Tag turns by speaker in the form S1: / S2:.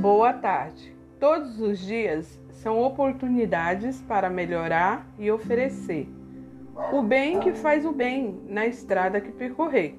S1: Boa tarde. Todos os dias são oportunidades para melhorar e oferecer o bem que faz o bem na estrada que percorrer.